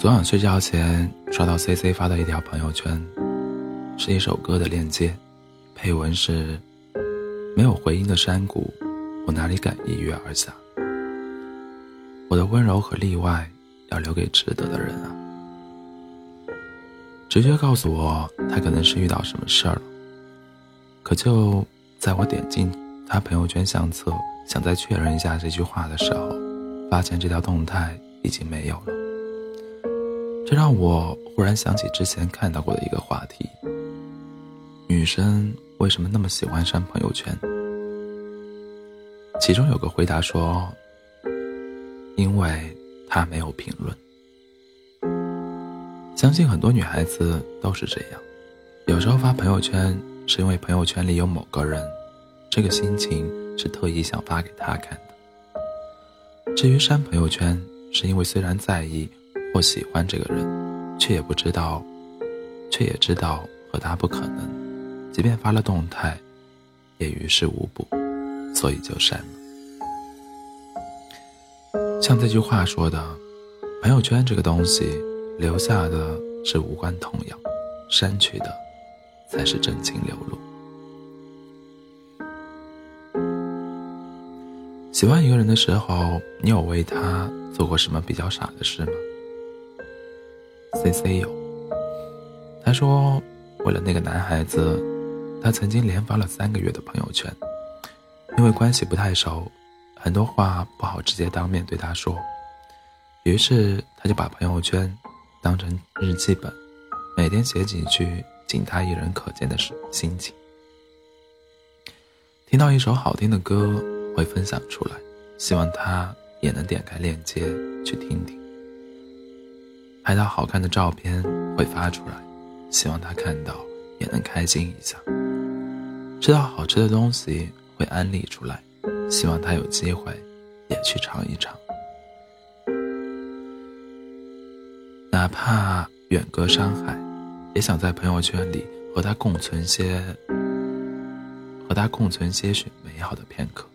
昨晚睡觉前刷到 C C 发的一条朋友圈，是一首歌的链接，配文是：“没有回音的山谷，我哪里敢一跃而下？我的温柔和例外，要留给值得的人啊。”直觉告诉我，他可能是遇到什么事儿了。可就在我点进他朋友圈相册，想再确认一下这句话的时候，发现这条动态已经没有了。这让我忽然想起之前看到过的一个话题：女生为什么那么喜欢删朋友圈？其中有个回答说：“因为他没有评论。”相信很多女孩子都是这样，有时候发朋友圈是因为朋友圈里有某个人，这个心情是特意想发给他看的。至于删朋友圈，是因为虽然在意。或喜欢这个人，却也不知道，却也知道和他不可能，即便发了动态，也于事无补，所以就删了。像这句话说的，朋友圈这个东西，留下的是无关痛痒，删去的才是真情流露。喜欢一个人的时候，你有为他做过什么比较傻的事吗？C C 有，他说，为了那个男孩子，他曾经连发了三个月的朋友圈，因为关系不太熟，很多话不好直接当面对他说，于是他就把朋友圈当成日记本，每天写几句仅他一人可见的事心情。听到一首好听的歌会分享出来，希望他也能点开链接去听听。拍到好看的照片会发出来，希望他看到也能开心一下。吃到好吃的东西会安利出来，希望他有机会也去尝一尝。哪怕远隔山海，也想在朋友圈里和他共存些，和他共存些许美好的片刻。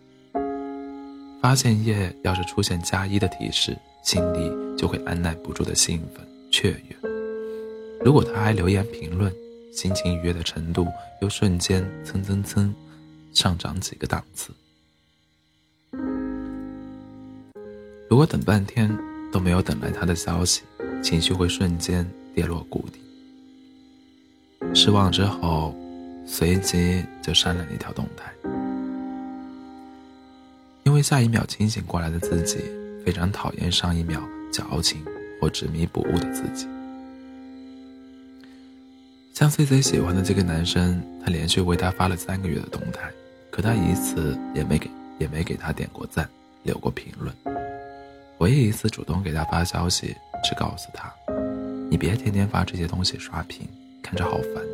发现页要是出现加一的提示。心里就会按耐不住的兴奋雀跃。如果他还留言评论，心情愉悦的程度又瞬间蹭蹭蹭上涨几个档次。如果等半天都没有等来他的消息，情绪会瞬间跌落谷底。失望之后，随即就删了那条动态，为下一秒清醒过来的自己。非常讨厌上一秒矫情或执迷不悟的自己。像 C C 喜欢的这个男生，他连续为他发了三个月的动态，可他一次也没给也没给他点过赞，留过评论。唯一一次主动给他发消息，是告诉他：“你别天天发这些东西刷屏，看着好烦。”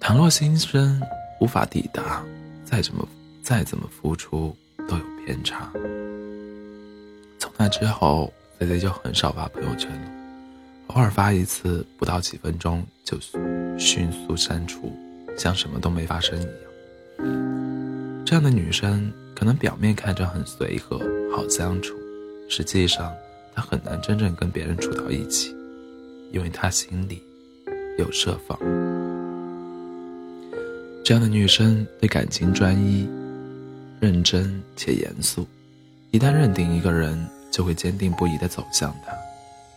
倘若心声无法抵达，再怎么再怎么付出都有偏差。从那之后，C C 就很少发朋友圈了，偶尔发一次，不到几分钟就迅速删除，像什么都没发生一样。这样的女生，可能表面看着很随和、好相处，实际上她很难真正跟别人处到一起，因为她心里有设防。这样的女生对感情专一、认真且严肃，一旦认定一个人。就会坚定不移地走向他，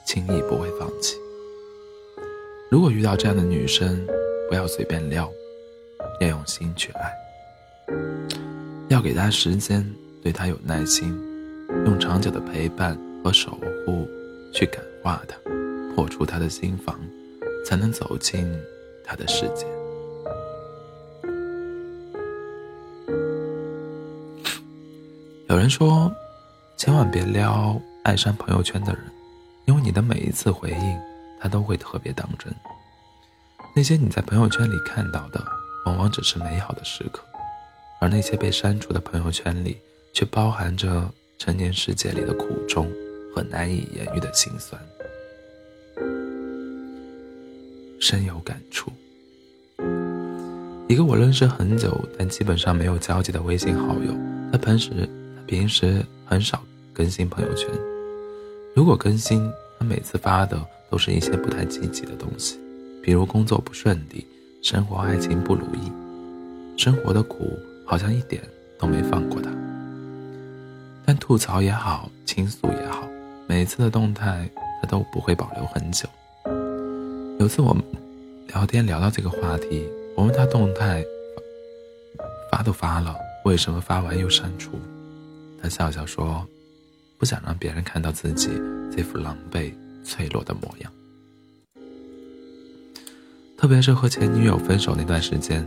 轻易不会放弃。如果遇到这样的女生，不要随便撩，要用心去爱，要给她时间，对她有耐心，用长久的陪伴和守护去感化她，破除她的心房，才能走进她的世界。有人说。千万别撩爱删朋友圈的人，因为你的每一次回应，他都会特别当真。那些你在朋友圈里看到的，往往只是美好的时刻，而那些被删除的朋友圈里，却包含着成年世界里的苦衷和难以言喻的心酸。深有感触。一个我认识很久，但基本上没有交集的微信好友，他平时平时很少。更新朋友圈，如果更新，他每次发的都是一些不太积极的东西，比如工作不顺利、生活爱情不如意，生活的苦好像一点都没放过他。但吐槽也好，倾诉也好，每次的动态他都不会保留很久。有次我们聊天聊到这个话题，我问他动态发都发了，为什么发完又删除？他笑笑说：“不想让别人看到自己这副狼狈脆弱的模样。”特别是和前女友分手那段时间，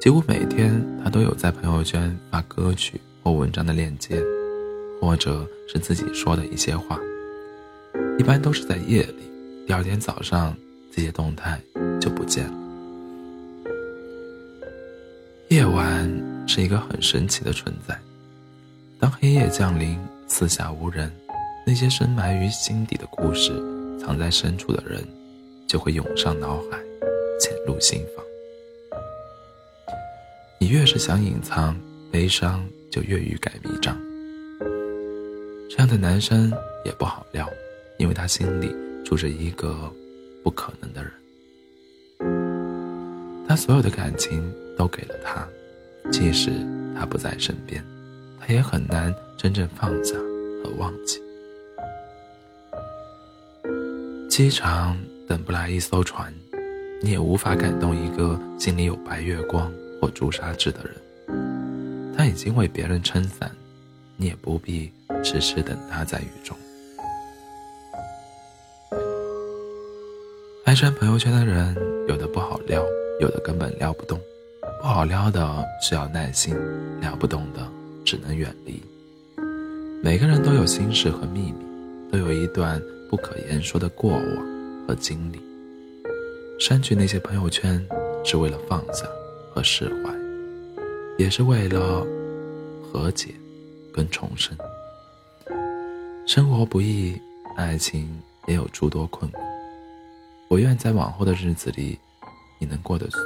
几乎每天他都有在朋友圈发歌曲或文章的链接，或者是自己说的一些话，一般都是在夜里。第二天早上，这些动态就不见了。夜晚是一个很神奇的存在，当黑夜降临，四下无人，那些深埋于心底的故事，藏在深处的人，就会涌上脑海，潜入心房。你越是想隐藏，悲伤就越欲盖弥彰。这样的男生也不好撩，因为他心里。住着一个不可能的人，他所有的感情都给了他，即使他不在身边，他也很难真正放下和忘记。机场等不来一艘船，你也无法感动一个心里有白月光或朱砂痣的人。他已经为别人撑伞，你也不必迟迟等他在雨中。爱删朋友圈的人，有的不好撩，有的根本撩不动。不好撩的需要耐心，撩不动的只能远离。每个人都有心事和秘密，都有一段不可言说的过往和经历。删去那些朋友圈，是为了放下和释怀，也是为了和解跟重生。生活不易，爱情也有诸多困苦。我愿在往后的日子里，你能过得去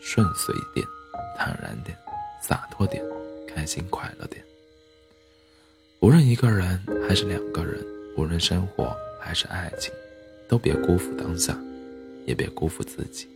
顺遂点、坦然点、洒脱点、开心快乐点。无论一个人还是两个人，无论生活还是爱情，都别辜负当下，也别辜负自己。